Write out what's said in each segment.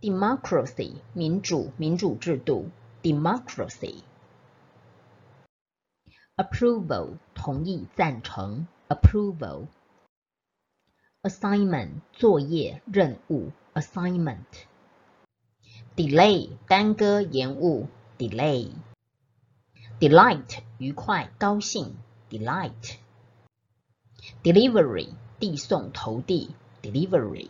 democracy 民主民主制度 democracy。approval 同意赞成 approval。assignment 作业任务 assignment。delay 耽搁延误 delay。delight 愉快高兴 delight。delivery 递送投递 delivery。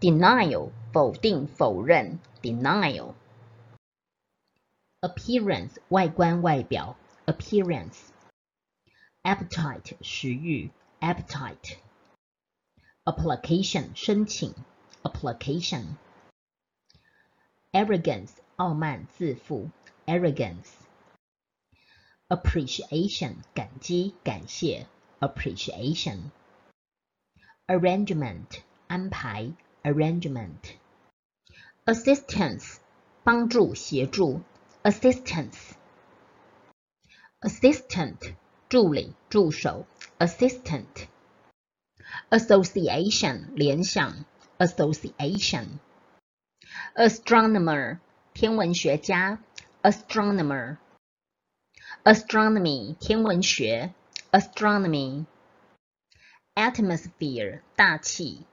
denial 否定否认 denial。appearance 外观外表 appearance。appetite 食欲 appetite。application 申请 application。arrogance 傲慢自负 arrogance。appreciation 感激感谢 appreciation。arrangement 安排 arrangement。assistance 帮助协助 assistance。assistant 助理助手 assistant。association 联想 association。astronomer 天文学家 astronomer。astronomy 天文学 astronomy。atmosphere 大气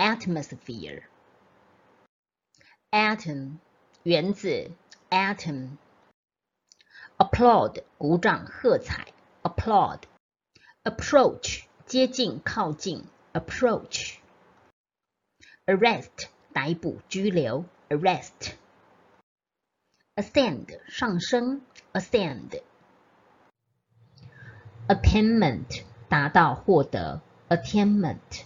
atmosphere。atom 原子 atom。applaud 鼓掌喝彩 applaud。approach 接近靠近 approach。arrest 逮捕拘留 arrest。ascend 上升 ascend。attainment 达到获得 attainment。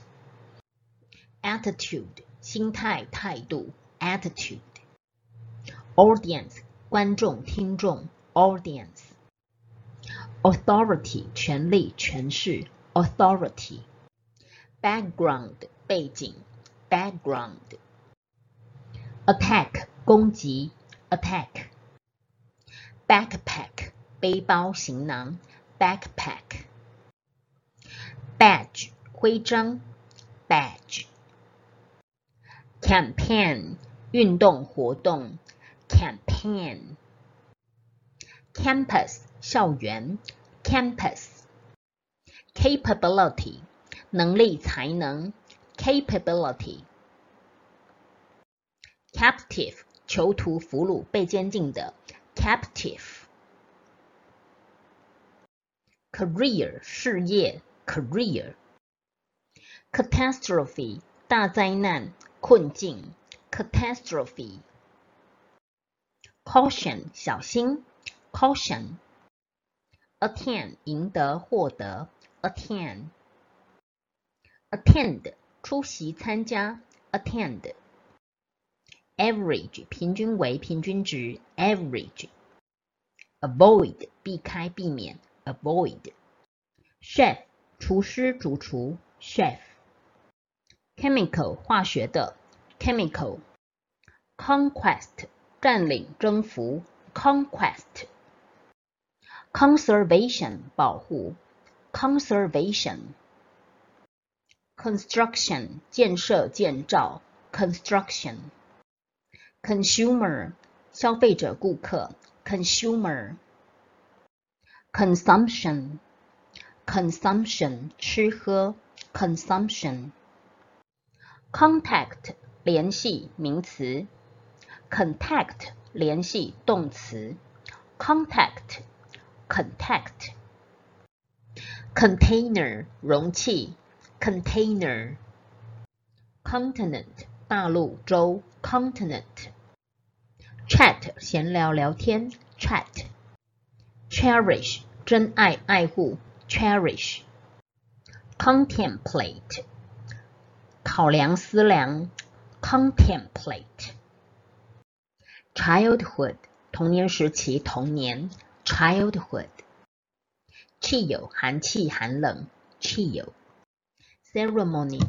attitude 心态态度 attitude。audience 观众听众 audience。authority 权力权势 authority。background 背景 background。attack 攻击 attack。backpack 背包行囊 backpack。badge 徽章 badge。 Campaign 运动活动 campaign。campus 校园 campus。capability 能力才能 capability。captive 囚徒俘虏被监禁的 captive。career 事业 career。catastrophe 大灾难困境 catastrophe。caution 小心 caution。attain 赢得获得 attain。attend 出席参加 attend。average 平均为平均值 average。avoid 避开避免 avoid。chef 厨师主厨 chef。 Chemical 化学的 chemical。conquest 占领征服 conquest。conservation 保护 conservation。construction 建设建造 construction。consumer 消费者顾客 consumer。consumption consumption 吃喝 consumption。Contact 联系名词 contact 联系动词 contact contact。container 容器 container。continent 大陆洲 continent。chat 闲聊聊天 chat。cherish 珍爱爱护 cherish。contemplate 考量思量 contemplate。childhood 童年时期童年 childhood。chill 寒气寒冷 chill。ceremony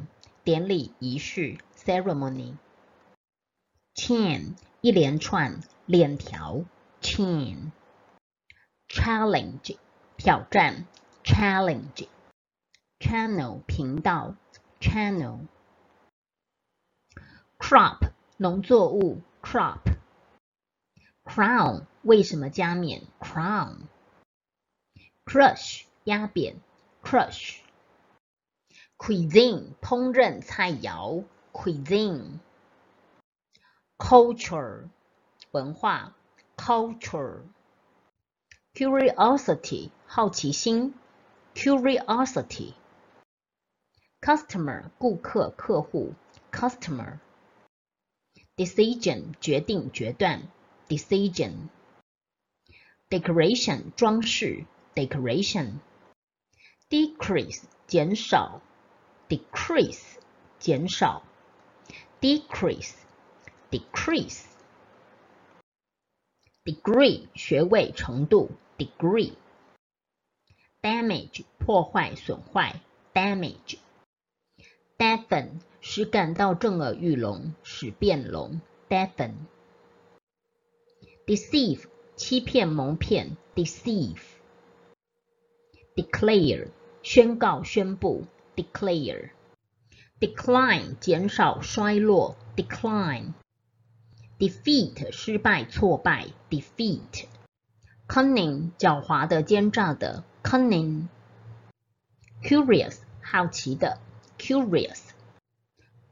典礼仪式 ceremony。chain 一连串链条 chain。challenge 挑战 challenge。channel 频道 channel。 crop 农作物 crop。crown 为什么加冕 crown。crush 压扁 crush。cuisine 烹饪菜肴 cuisine。culture 文化 culture。curiosity 好奇心 curiosity。customer 顾客客户 customer。 decision 决定决断 decision。decoration 装饰 decoration。decrease 减少 decrease 减少 decrease decrease。degree 学位程度 degree。damage 破坏损坏 damage。deafen 使感到震耳欲聋，使变聋。deafen。deceive 欺骗蒙骗。deceive。declare 宣告宣布。declare。decline 减少衰落。decline。defeat 失败挫败。defeat。cunning 狡猾的奸诈的。cunning。curious 好奇的。curious。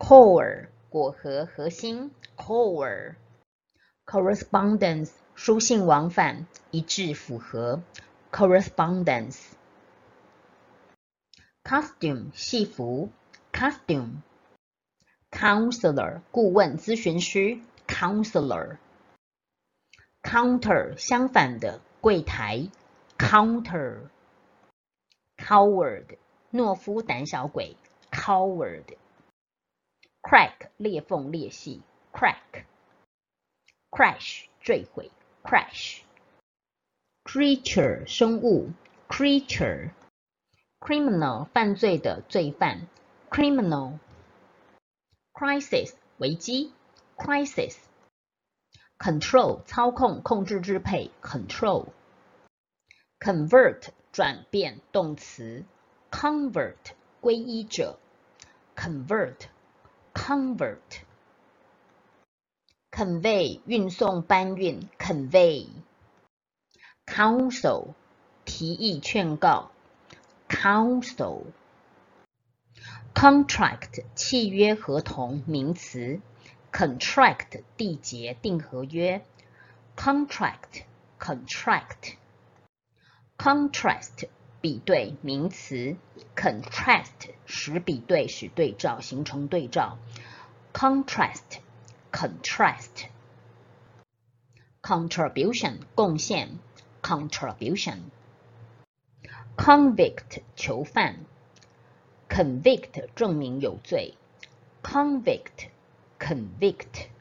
core 果核核心 core。correspondence 书信往返一致符合 correspondence。costume 戏服 costume。counselor 顾问咨询师 counselor。counter 相反的柜台 counter。coward 懦夫胆小鬼 coward。 crack 裂缝裂隙 crack。crash 坠毁 crash。creature 生物 creature。criminal 犯罪的罪犯 criminal。crisis 危机 crisis。control 操控控制支配 control。convert 转变动词 convert 皈依者 convert。convert。convey 运送搬运 convey。counsel 提议劝告 counsel。contract 契约合同名词 contract 缔结订合约 contract contract。contrast 比对名词 contrast 使比对使对照形成对照 contrast contrast。contribution 贡献 contribution。convict 囚犯 convict 证明有罪 convict convict。